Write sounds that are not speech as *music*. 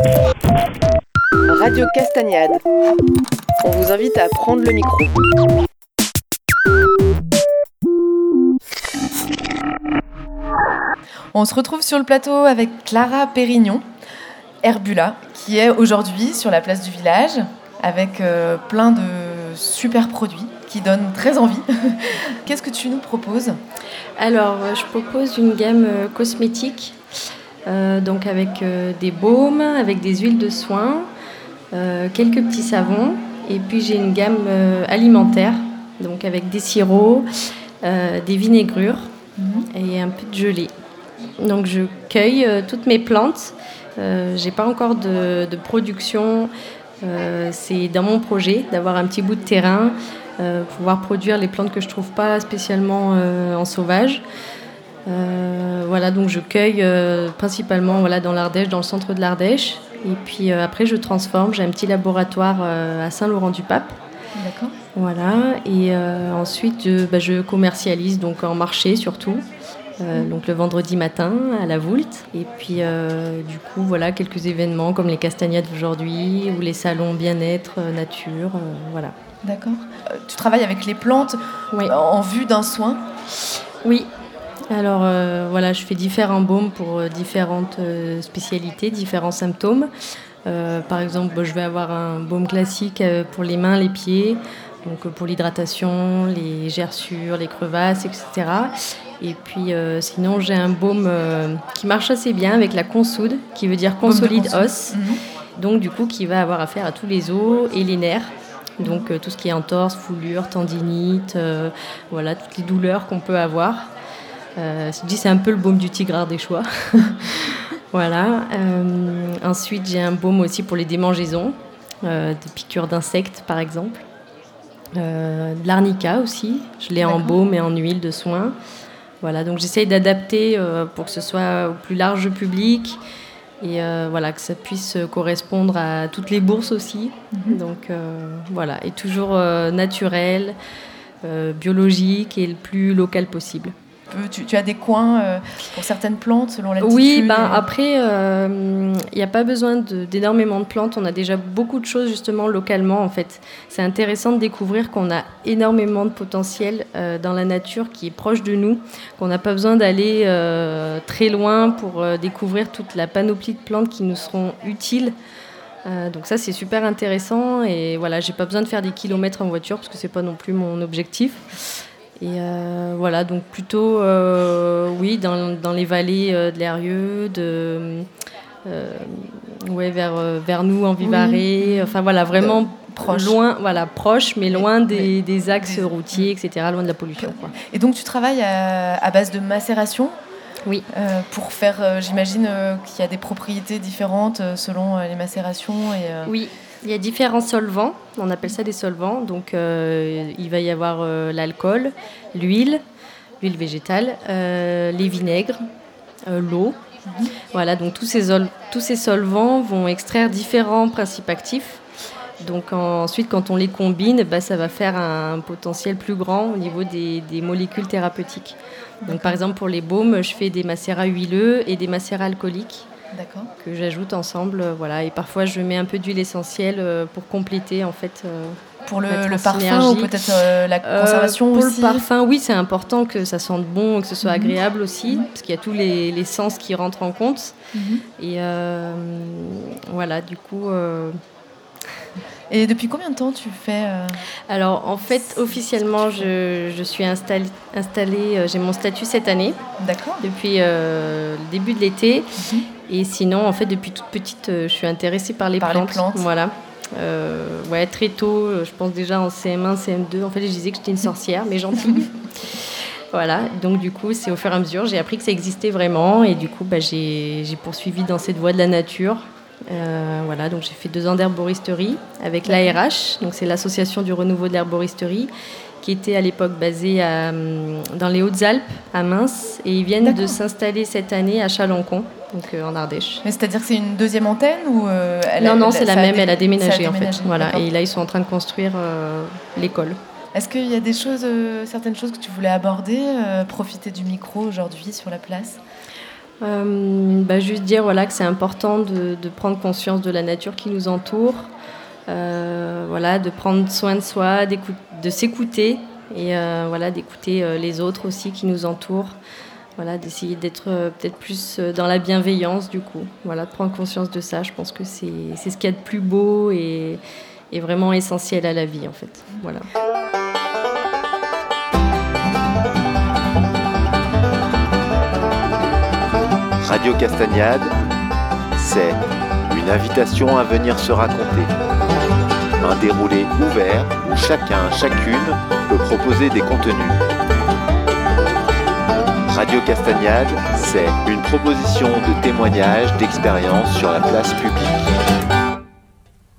Radio Castagnade. On vous invite à prendre le micro. On se retrouve sur le plateau avec Clara Pérignon, Herbula, qui est aujourd'hui sur la place du village avec euh, plein de super produits qui donnent très envie. *laughs* Qu'est-ce que tu nous proposes? Alors, euh, je propose une gamme euh, cosmétique, donc avec des baumes, avec des huiles de soins, quelques petits savons, et puis j'ai une gamme alimentaire, donc avec des sirops, des vinaigures mhm. et un peu de gelée. Donc je cueille toutes mes plantes. j'ai pas encore de, de production euh, c'est dans mon projet d'avoir un petit bout de terrain, euh, pouvoir produire les plantes que je trouve pas spécialement euh, en sauvage. Voilà, donc je cueille principalement voilà, dans l'Ardèche, dans le centre de l'Ardèche. Et puis après, je transforme. J'ai un petit laboratoire à Saint-Laurent-du-Pape. D'accord. Voilà, et ensuite, bah, je commercialise donc en marché surtout. Euh, donc le vendredi matin à la Voulte. Et puis euh, du coup, voilà quelques événements comme les castagnades aujourd'hui ou les salons bien-être, euh, nature, voilà. D'accord. tu travailles avec les plantes en vue d'un soin? Oui. Alors voilà, je fais différents baumes pour différentes spécialités, différents symptômes. par exemple, je vais avoir un baume classique pour les mains, les pieds, donc pour l'hydratation, les gerçures, les crevasses, etc. Et puis euh, sinon, j'ai un baume euh, qui marche assez bien avec la consoude, qui veut dire consolide os. Mhm. Donc du coup, qui va avoir affaire à tous les os et les nerfs. Donc euh, tout ce qui est entorse, foulure, tendinite, voilà, toutes les douleurs qu'on peut avoir. Je dis c'est un peu le baume du tigre ardéchois. *laughs* voilà. ensuite, j'ai un baume aussi pour les démangeaisons, de piqûres d'insectes par exemple. de l'arnica aussi, je l'ai en baume et en huile de soin. Voilà, donc j'essaye d'adapter euh, pour que ce soit au plus large public et euh, voilà que ça puisse correspondre à toutes les bourses aussi. Mhm. Donc euh, voilà, et toujours naturel, biologique et le plus local possible. Tu, as des coins euh, pour certaines plantes selon l'altitude Oui, ben, après, il euh, n'y a pas besoin d'énormément de, plantes. On a déjà beaucoup de choses justement localement en fait. C'est intéressant de découvrir qu'on a énormément de potentiel euh, dans la nature qui est proche de nous, qu'on n'a pas besoin d'aller très loin pour découvrir toute la panoplie de plantes qui nous seront utiles. donc ça c'est super intéressant et voilà j'ai pas besoin de faire des kilomètres en voiture parce que c'est pas non plus mon objectif. Et euh, voilà, donc plutôt, euh, oui, dans, dans, les vallées euh, de l'Erieux, de, ouais, vers, vers nous, en Vivarais, enfin voilà, vraiment proche. loin, voilà, proche, mais loin des, des axes routiers, etc., loin de la pollution. Quoi. Et donc tu travailles à, à base de macération oui. pour faire, j'imagine qu'il y a des propriétés différentes selon les macérations. Et, Oui, il y a différents solvants, on appelle ça des solvants. Donc euh, il va y avoir euh, l'alcool, l'huile, l'huile végétale, euh, les vinaigres, l'eau. Voilà, donc tous ces, tous ces solvants vont extraire différents principes actifs. Donc ensuite, quand on les combine, bah, ça va faire un potentiel plus grand au niveau des, des molécules thérapeutiques. Donc par exemple pour les baumes, je fais des macérats huileux et des macérats alcooliques que j'ajoute ensemble. Euh, voilà. Et parfois, je mets un peu d'huile essentielle euh, pour compléter en fait. Euh, pour le, parfum ou peut-être la conservation Pour le parfum, oui, c'est important que ça sente bon, que ce soit mhm. agréable aussi, parce qu'il y a tous les, les, sens qui rentrent en compte. Mhm. Et voilà, du coup. *laughs* Et depuis combien de temps tu fais Alors, en fait, officiellement, je, je suis installée, installée j'ai mon statut cette année. D'accord. Depuis le début de l'été. Mhm. Et sinon, en fait, depuis toute petite, euh, je suis intéressée par les plantes. Voilà. Euh, ouais, très tôt, euh, je pense déjà en CM1, CM2. En fait, je disais que j'étais une sorcière, mais gentille. *laughs* voilà. Donc, du coup, c'est au fur et à mesure, j'ai appris que ça existait vraiment. Et du coup, bah, j'ai poursuivi dans cette voie de la nature. voilà, donc j'ai fait deux ans d'herboristerie avec l'ARH, donc c'est l'association du renouveau de l'herboristerie qui était à l'époque basé hum, dans les Hautes-Alpes, à Mince, et ils viennent de s'installer cette année à Chalancon, donc euh, en Ardèche. c'est-à-dire que c'est une deuxième antenne ou euh, Non, non, c'est la même, elle a déménagé, en fait. Voilà, et là ils sont en train de construire euh, l'école. Est-ce qu'il y a des choses, certaines choses que tu voulais aborder, profiter du micro aujourd'hui sur la place? Bah, Juste dire voilà, que c'est important de, de, prendre conscience de la nature qui nous entoure, voilà, de prendre soin de soi, de s'écouter et voilà, d'écouter les autres aussi qui nous entourent. Voilà, d'essayer d'être euh, peut-être plus dans la bienveillance du coup. Voilà, de prendre conscience de ça, je pense que c'est ce qu'il y a de plus beau et, et vraiment essentiel à la vie en fait. Voilà. Radio Castagnade, c'est une invitation à venir se raconter. Un déroulé ouvert où chacun, chacune peut proposer des contenus. Radio Castagnade, c'est une proposition de témoignage, d'expérience sur la place publique.